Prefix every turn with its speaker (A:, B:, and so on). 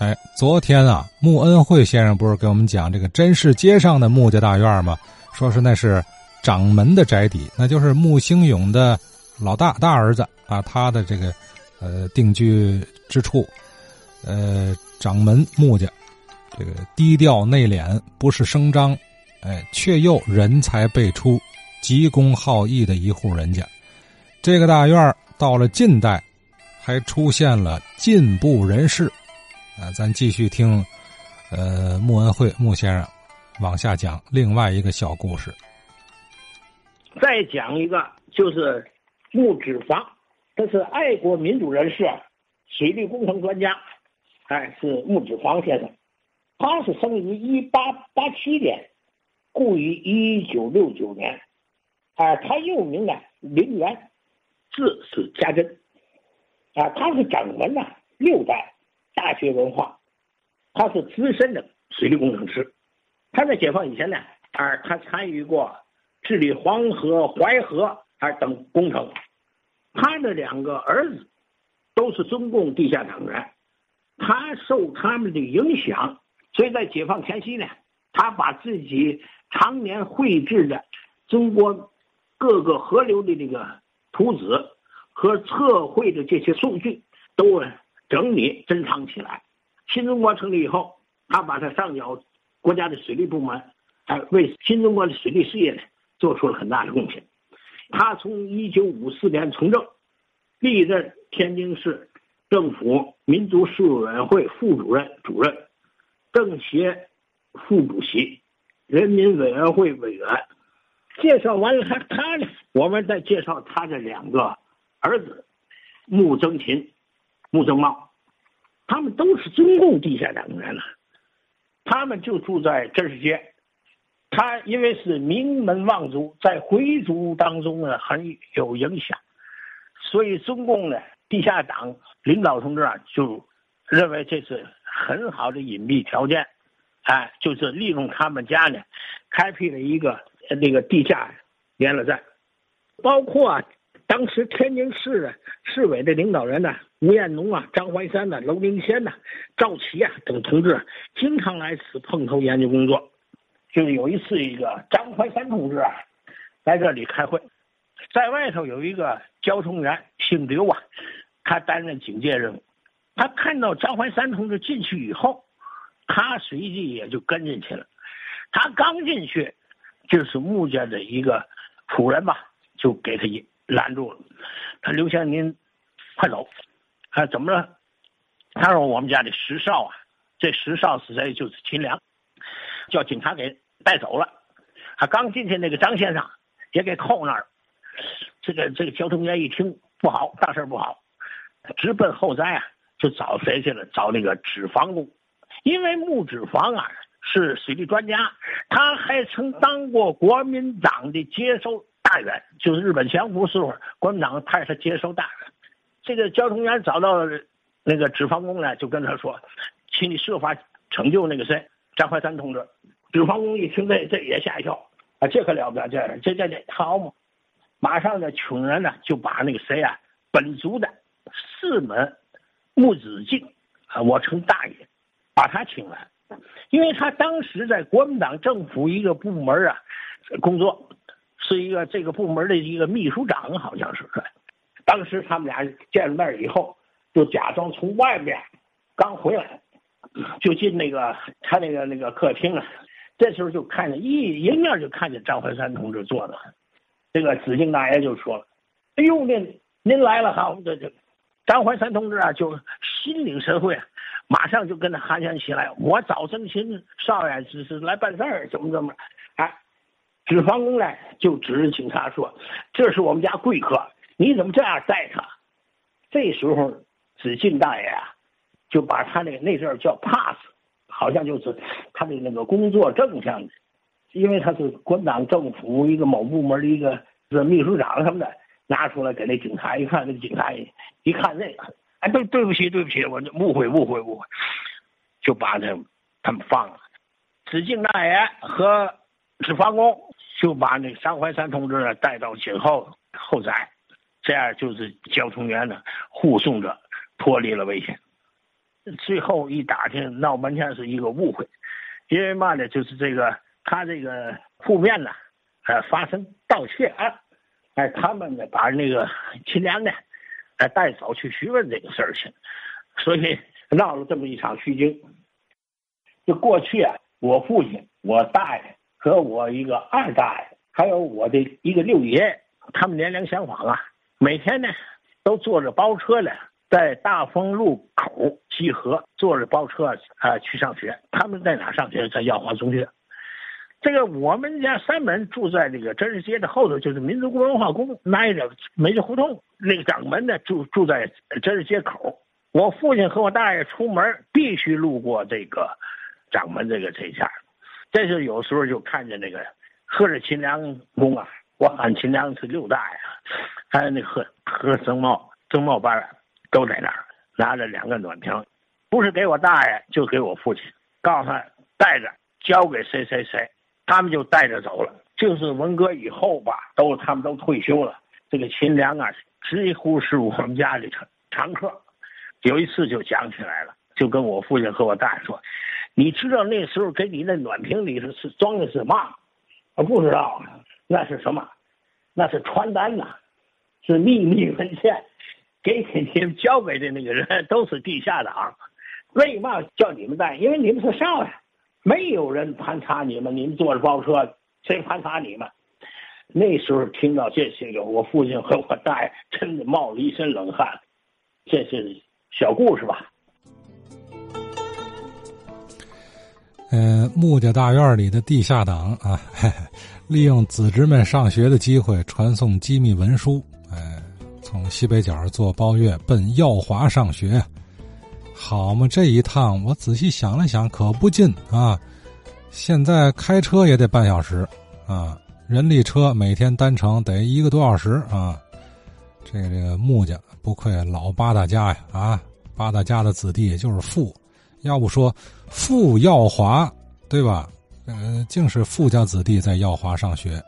A: 哎，昨天啊，穆恩惠先生不是给我们讲这个真市街上的穆家大院吗？说是那是掌门的宅邸，那就是穆兴勇的老大大儿子啊，他的这个呃定居之处。呃，掌门穆家，这个低调内敛，不是声张，哎，却又人才辈出、急公好义的一户人家。这个大院到了近代，还出现了进步人士。啊，咱继续听，呃，穆恩惠穆先生往下讲另外一个小故事。
B: 再讲一个，就是穆脂房，这是爱国民主人士，水利工程专家，哎，是穆脂房先生。他是生于一八八七年，故于一九六九年。啊，他又名呢林元，字是家珍。啊，他是掌门呢六代。大学文化，他是资深的水利工程师。他在解放以前呢，啊，他参与过治理黄河、淮河啊等工程。他的两个儿子都是中共地下党员，他受他们的影响，所以在解放前夕呢，他把自己常年绘制的中国各个河流的这个图纸和测绘的这些数据都。整理珍藏起来。新中国成立以后，他把他上缴国家的水利部门，还为新中国的水利事业呢做出了很大的贡献。他从一九五四年从政，历任天津市政府民族事务委员会副主任、主任，政协副主席，人民委员会委员。介绍完了他，他呢，我们再介绍他的两个儿子，穆增勤。穆正茂，他们都是中共地下党员了，他们就住在真市街。他因为是名门望族，在回族当中呢很有影响，所以中共呢地下党领导同志啊就认为这是很好的隐蔽条件，哎，就是利用他们家呢，开辟了一个那个地下联络站，包括。啊当时天津市的市委的领导人呢，吴彦农啊、张怀山呐、娄明先呐、赵琦啊等同志，经常来此碰头研究工作。就有一次，一个张怀山同志啊，在这里开会，在外头有一个交通员姓刘啊，他担任警戒任务。他看到张怀山同志进去以后，他随即也就跟进去了。他刚进去，就是穆家的一个仆人吧，就给他一。拦住了，他刘先生您快走，还怎么了？他说我们家的石少啊，这石少是谁？就是秦良，叫警察给带走了。他刚进去，那个张先生也给扣那儿。这个这个交通员一听不好，大事不好，直奔后宅啊，就找谁去了？找那个纸房工，因为木纸房啊是水利专家，他还曾当过国民党的接收。大员就是日本降服时候，国民党派他接收大员。这个交通员找到那个纸房工呢，就跟他说：“请你设法拯救那个谁，张怀山同志。”纸房工一听，这这也吓一跳啊！这可了不得，这这这这好嘛！马上呢，穷人呢就把那个谁啊，本族的四门木子敬啊，我称大爷，把他请来，因为他当时在国民党政府一个部门啊工作。是一个这个部门的一个秘书长，好像是。当时他们俩见了面以后，就假装从外面刚回来，就进那个他那个那个客厅啊。这时候就看见一迎面就看见张怀山同志坐的，这个紫荆大爷就说了：“哎呦，您您来了好！”这这张怀山同志啊，就心领神会，马上就跟他寒暄起来：“我找曾勤少爷只是来办事儿，怎么怎么，哎。”纸房工呢，就指着警察说：“这是我们家贵客，你怎么这样待他？”这时候，子敬大爷啊，就把他那那阵叫 pass，好像就是他的那个工作证像的，因为他是国民党政府一个某部门的一个秘书长什么的，拿出来给那警察一看，那个警察一看那个，哎，对对不起对不起，我误会误会误会，就把他他们放了。子敬大爷和纸房工。就把那张怀山同志带到井后后宅，这样就是交通员呢护送着脱离了危险。最后一打听，闹半天是一个误会，因为嘛呢，就是这个他这个铺面呢，呃，发生盗窃案，哎，他们呢把那个秦良呢，哎带走去询问这个事儿去，所以闹了这么一场虚惊。就过去啊，我父亲、我大爷和我一个二大爷，还有我的一个六爷，他们年龄相仿啊，每天呢都坐着包车呢。在大丰路口集合，坐着包车啊去上学。他们在哪上学？在耀华中学。这个我们家三门住在这个真实街的后头，就是民族文化宫挨着梅子胡同。那个掌门呢住住在真实街口。我父亲和我大爷出门必须路过这个掌门这个这家。这是有时候就看见那个喝着秦良公啊，我喊秦良是六大爷，还有那和和曾茂曾茂班。都在那儿拿着两个暖瓶，不是给我大爷，就给我父亲，告诉他带着交给谁谁谁，他们就带着走了。就是文革以后吧，都他们都退休了。这个秦良啊，几乎是我们家里常常客。有一次就讲起来了，就跟我父亲和我大爷说：“你知道那时候给你那暖瓶里头是装的是嘛？”我不知道，那是什么？那是传单呐，是秘密文件。给你们交给的那个人都是地下党，为嘛叫你们带？因为你们是少爷，没有人盘查你们，你们坐着包车，谁盘查你们？那时候听到这些个，我父亲和我大爷真的冒了一身冷汗。这是小故事吧？
A: 嗯，穆家大院里的地下党啊，利用子侄们上学的机会，传送机密文书。哎从西北角坐包月奔耀华上学，好嘛！这一趟我仔细想了想，可不近啊。现在开车也得半小时啊，人力车每天单程得一个多小时啊。这个这个穆家不愧老八大家呀啊，八大家的子弟就是富，要不说富耀华对吧？嗯，竟是富家子弟在耀华上学。